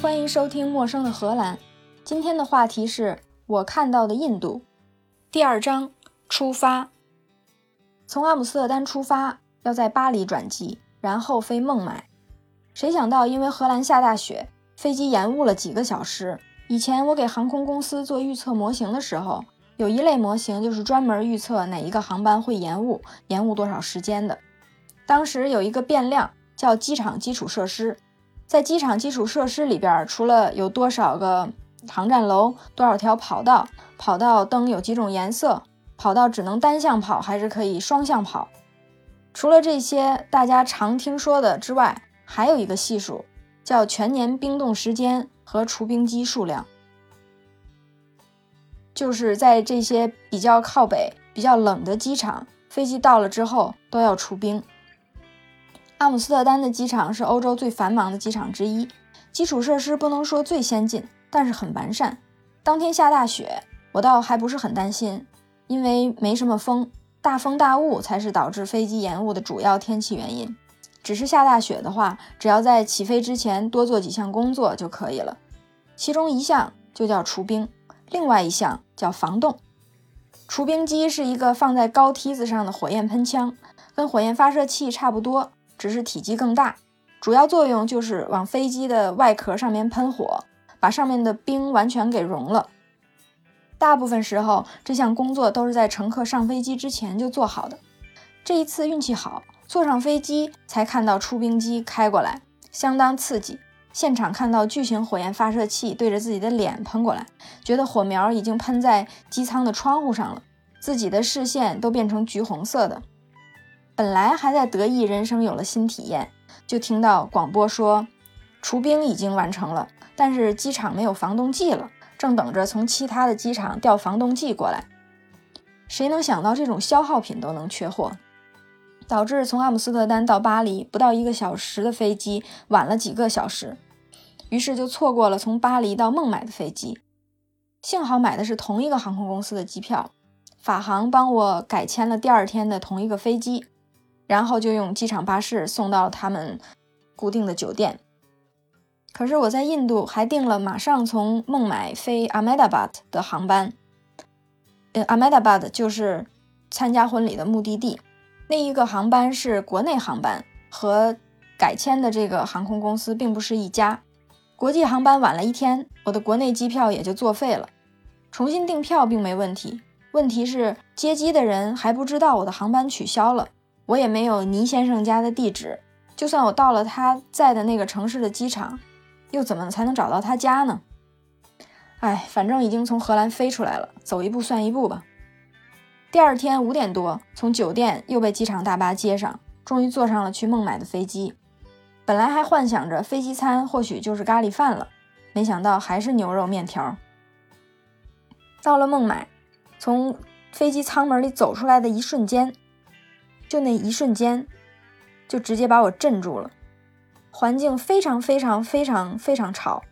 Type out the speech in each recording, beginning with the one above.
欢迎收听《陌生的荷兰》。今天的话题是我看到的印度。第二章，出发。从阿姆斯特丹出发，要在巴黎转机，然后飞孟买。谁想到，因为荷兰下大雪，飞机延误了几个小时。以前我给航空公司做预测模型的时候，有一类模型就是专门预测哪一个航班会延误，延误多少时间的。当时有一个变量叫机场基础设施。在机场基础设施里边，除了有多少个航站楼、多少条跑道、跑道灯有几种颜色、跑道只能单向跑还是可以双向跑，除了这些大家常听说的之外，还有一个系数叫全年冰冻时间和除冰机数量，就是在这些比较靠北、比较冷的机场，飞机到了之后都要除冰。阿姆斯特丹的机场是欧洲最繁忙的机场之一，基础设施不能说最先进，但是很完善。当天下大雪，我倒还不是很担心，因为没什么风，大风大雾才是导致飞机延误的主要天气原因。只是下大雪的话，只要在起飞之前多做几项工作就可以了。其中一项就叫除冰，另外一项叫防冻。除冰机是一个放在高梯子上的火焰喷枪，跟火焰发射器差不多。只是体积更大，主要作用就是往飞机的外壳上面喷火，把上面的冰完全给融了。大部分时候，这项工作都是在乘客上飞机之前就做好的。这一次运气好，坐上飞机才看到出冰机开过来，相当刺激。现场看到巨型火焰发射器对着自己的脸喷过来，觉得火苗已经喷在机舱的窗户上了，自己的视线都变成橘红色的。本来还在得意人生有了新体验，就听到广播说，除冰已经完成了，但是机场没有防冻剂了，正等着从其他的机场调防冻剂过来。谁能想到这种消耗品都能缺货，导致从阿姆斯特丹到巴黎不到一个小时的飞机晚了几个小时，于是就错过了从巴黎到孟买的飞机。幸好买的是同一个航空公司的机票，法航帮我改签了第二天的同一个飞机。然后就用机场巴士送到他们固定的酒店。可是我在印度还订了马上从孟买飞阿迈达巴德的航班。呃，阿迈达巴德就是参加婚礼的目的地。那一个航班是国内航班，和改签的这个航空公司并不是一家。国际航班晚了一天，我的国内机票也就作废了。重新订票并没问题，问题是接机的人还不知道我的航班取消了。我也没有倪先生家的地址，就算我到了他在的那个城市的机场，又怎么才能找到他家呢？哎，反正已经从荷兰飞出来了，走一步算一步吧。第二天五点多，从酒店又被机场大巴接上，终于坐上了去孟买的飞机。本来还幻想着飞机餐或许就是咖喱饭了，没想到还是牛肉面条。到了孟买，从飞机舱门里走出来的一瞬间。就那一瞬间，就直接把我镇住了。环境非常非常非常非常吵，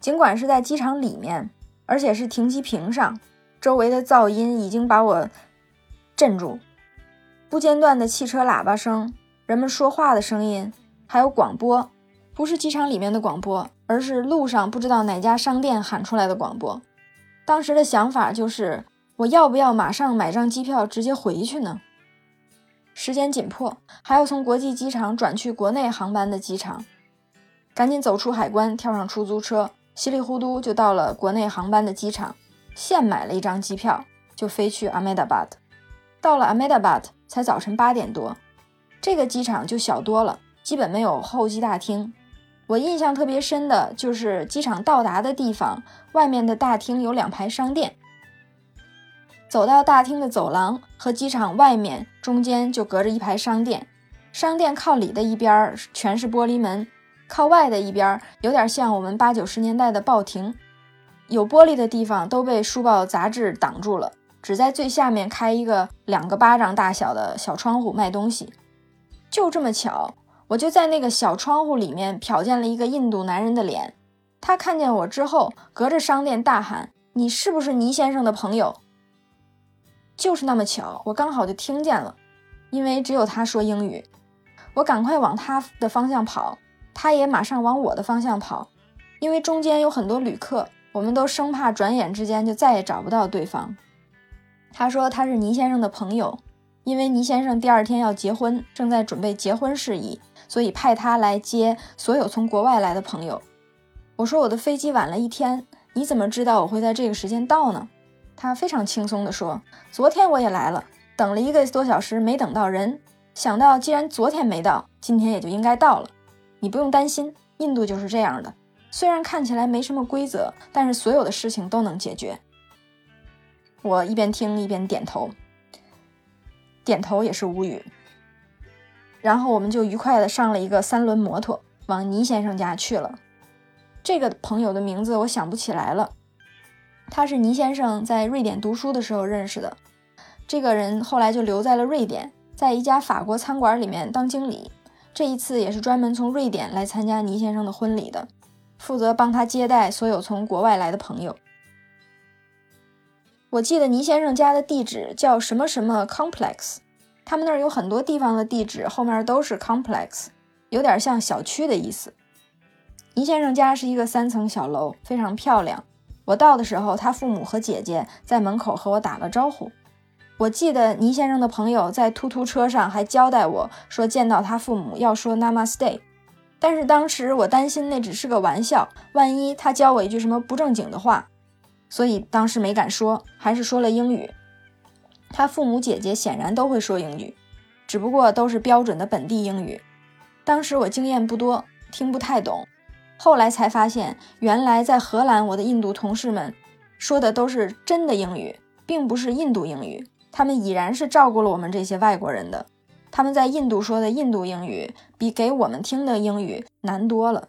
尽管是在机场里面，而且是停机坪上，周围的噪音已经把我镇住。不间断的汽车喇叭声、人们说话的声音，还有广播，不是机场里面的广播，而是路上不知道哪家商店喊出来的广播。当时的想法就是，我要不要马上买张机票直接回去呢？时间紧迫，还要从国际机场转去国内航班的机场，赶紧走出海关，跳上出租车，稀里糊涂就到了国内航班的机场，现买了一张机票，就飞去阿 d 达巴德。到了阿 d 达巴德才早晨八点多，这个机场就小多了，基本没有候机大厅。我印象特别深的就是机场到达的地方，外面的大厅有两排商店。走到大厅的走廊和机场外面中间就隔着一排商店，商店靠里的一边全是玻璃门，靠外的一边有点像我们八九十年代的报亭，有玻璃的地方都被书报杂志挡住了，只在最下面开一个两个巴掌大小的小窗户卖东西。就这么巧，我就在那个小窗户里面瞟见了一个印度男人的脸，他看见我之后，隔着商店大喊：“你是不是倪先生的朋友？”就是那么巧，我刚好就听见了，因为只有他说英语。我赶快往他的方向跑，他也马上往我的方向跑。因为中间有很多旅客，我们都生怕转眼之间就再也找不到对方。他说他是倪先生的朋友，因为倪先生第二天要结婚，正在准备结婚事宜，所以派他来接所有从国外来的朋友。我说我的飞机晚了一天，你怎么知道我会在这个时间到呢？他非常轻松地说：“昨天我也来了，等了一个多小时没等到人，想到既然昨天没到，今天也就应该到了。你不用担心，印度就是这样的，虽然看起来没什么规则，但是所有的事情都能解决。”我一边听一边点头，点头也是无语。然后我们就愉快的上了一个三轮摩托，往倪先生家去了。这个朋友的名字我想不起来了，他是倪先生在瑞典读书的时候认识的。这个人后来就留在了瑞典，在一家法国餐馆里面当经理。这一次也是专门从瑞典来参加倪先生的婚礼的，负责帮他接待所有从国外来的朋友。我记得倪先生家的地址叫什么什么 complex，他们那儿有很多地方的地址后面都是 complex，有点像小区的意思。倪先生家是一个三层小楼，非常漂亮。我到的时候，他父母和姐姐在门口和我打了招呼。我记得倪先生的朋友在突突车上还交代我说，见到他父母要说 Namaste，但是当时我担心那只是个玩笑，万一他教我一句什么不正经的话。所以当时没敢说，还是说了英语。他父母姐姐显然都会说英语，只不过都是标准的本地英语。当时我经验不多，听不太懂。后来才发现，原来在荷兰，我的印度同事们说的都是真的英语，并不是印度英语。他们已然是照顾了我们这些外国人的。他们在印度说的印度英语，比给我们听的英语难多了。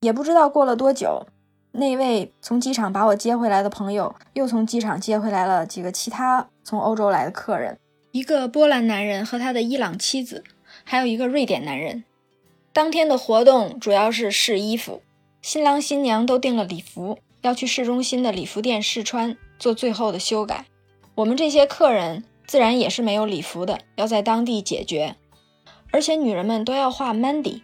也不知道过了多久。那位从机场把我接回来的朋友，又从机场接回来了几个其他从欧洲来的客人，一个波兰男人和他的伊朗妻子，还有一个瑞典男人。当天的活动主要是试衣服，新郎新娘都订了礼服，要去市中心的礼服店试穿，做最后的修改。我们这些客人自然也是没有礼服的，要在当地解决。而且女人们都要画 Mandy，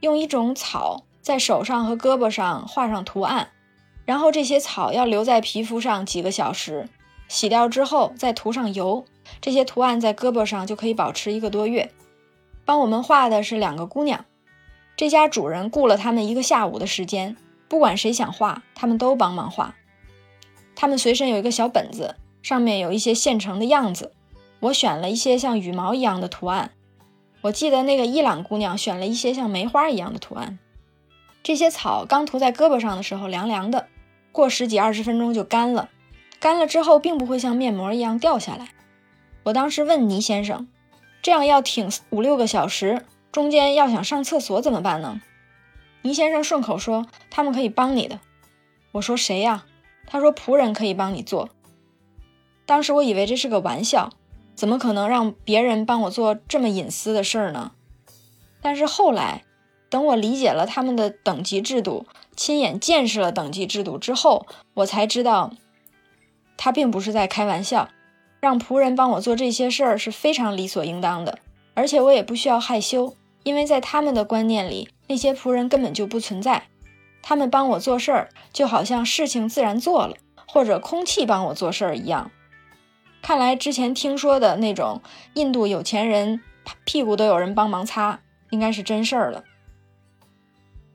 用一种草。在手上和胳膊上画上图案，然后这些草要留在皮肤上几个小时，洗掉之后再涂上油，这些图案在胳膊上就可以保持一个多月。帮我们画的是两个姑娘，这家主人雇了他们一个下午的时间，不管谁想画，他们都帮忙画。他们随身有一个小本子，上面有一些现成的样子。我选了一些像羽毛一样的图案，我记得那个伊朗姑娘选了一些像梅花一样的图案。这些草刚涂在胳膊上的时候凉凉的，过十几二十分钟就干了。干了之后并不会像面膜一样掉下来。我当时问倪先生：“这样要挺五六个小时，中间要想上厕所怎么办呢？”倪先生顺口说：“他们可以帮你的。”我说：“谁呀？”他说：“仆人可以帮你做。”当时我以为这是个玩笑，怎么可能让别人帮我做这么隐私的事儿呢？但是后来。等我理解了他们的等级制度，亲眼见识了等级制度之后，我才知道，他并不是在开玩笑。让仆人帮我做这些事儿是非常理所应当的，而且我也不需要害羞，因为在他们的观念里，那些仆人根本就不存在。他们帮我做事儿，就好像事情自然做了，或者空气帮我做事儿一样。看来之前听说的那种印度有钱人屁股都有人帮忙擦，应该是真事儿了。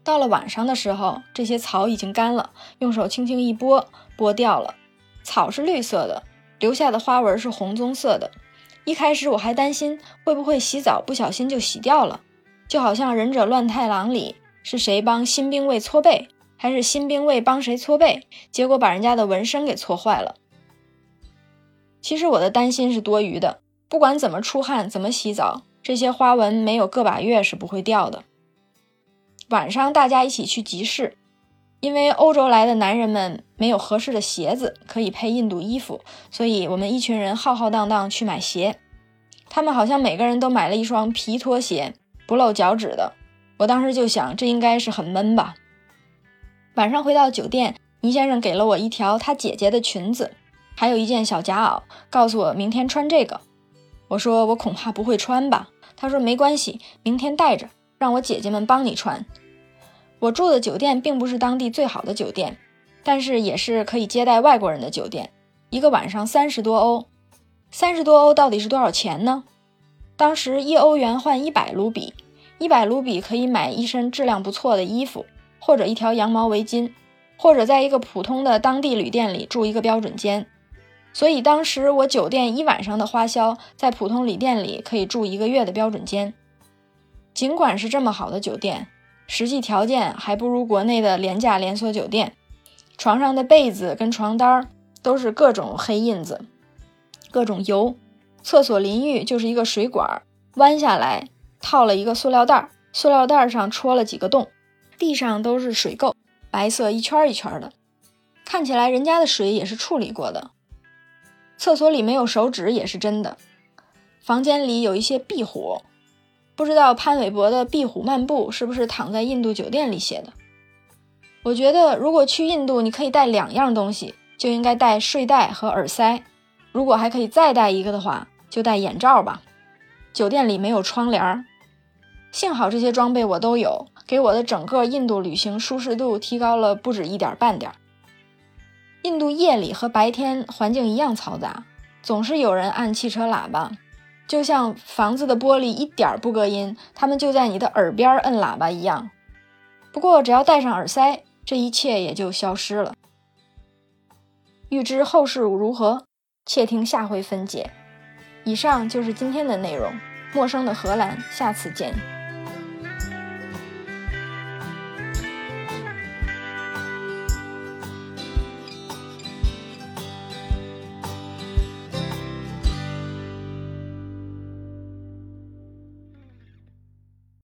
到了晚上的时候，这些草已经干了，用手轻轻一拨，拨掉了。草是绿色的，留下的花纹是红棕色的。一开始我还担心会不会洗澡不小心就洗掉了，就好像《忍者乱太郎》里是谁帮新兵卫搓背，还是新兵卫帮谁搓背，结果把人家的纹身给搓坏了。其实我的担心是多余的，不管怎么出汗，怎么洗澡，这些花纹没有个把月是不会掉的。晚上大家一起去集市，因为欧洲来的男人们没有合适的鞋子可以配印度衣服，所以我们一群人浩浩荡荡去买鞋。他们好像每个人都买了一双皮拖鞋，不露脚趾的。我当时就想，这应该是很闷吧。晚上回到酒店，倪先生给了我一条他姐姐的裙子，还有一件小夹袄，告诉我明天穿这个。我说我恐怕不会穿吧。他说没关系，明天带着，让我姐姐们帮你穿。我住的酒店并不是当地最好的酒店，但是也是可以接待外国人的酒店，一个晚上三十多欧。三十多欧到底是多少钱呢？当时一欧元换一百卢比，一百卢比可以买一身质量不错的衣服，或者一条羊毛围巾，或者在一个普通的当地旅店里住一个标准间。所以当时我酒店一晚上的花销，在普通旅店里可以住一个月的标准间。尽管是这么好的酒店，实际条件还不如国内的廉价连锁酒店。床上的被子跟床单都是各种黑印子，各种油。厕所淋浴就是一个水管，弯下来套了一个塑料袋，塑料袋上戳了几个洞，地上都是水垢，白色一圈一圈的，看起来人家的水也是处理过的。厕所里没有手纸也是真的。房间里有一些壁虎，不知道潘玮柏的《壁虎漫步》是不是躺在印度酒店里写的？我觉得如果去印度，你可以带两样东西，就应该带睡袋和耳塞。如果还可以再带一个的话，就戴眼罩吧。酒店里没有窗帘儿，幸好这些装备我都有，给我的整个印度旅行舒适度提高了不止一点半点。印度夜里和白天环境一样嘈杂，总是有人按汽车喇叭，就像房子的玻璃一点不隔音，他们就在你的耳边摁喇叭一样。不过只要戴上耳塞，这一切也就消失了。欲知后事如何，且听下回分解。以上就是今天的内容。陌生的荷兰，下次见。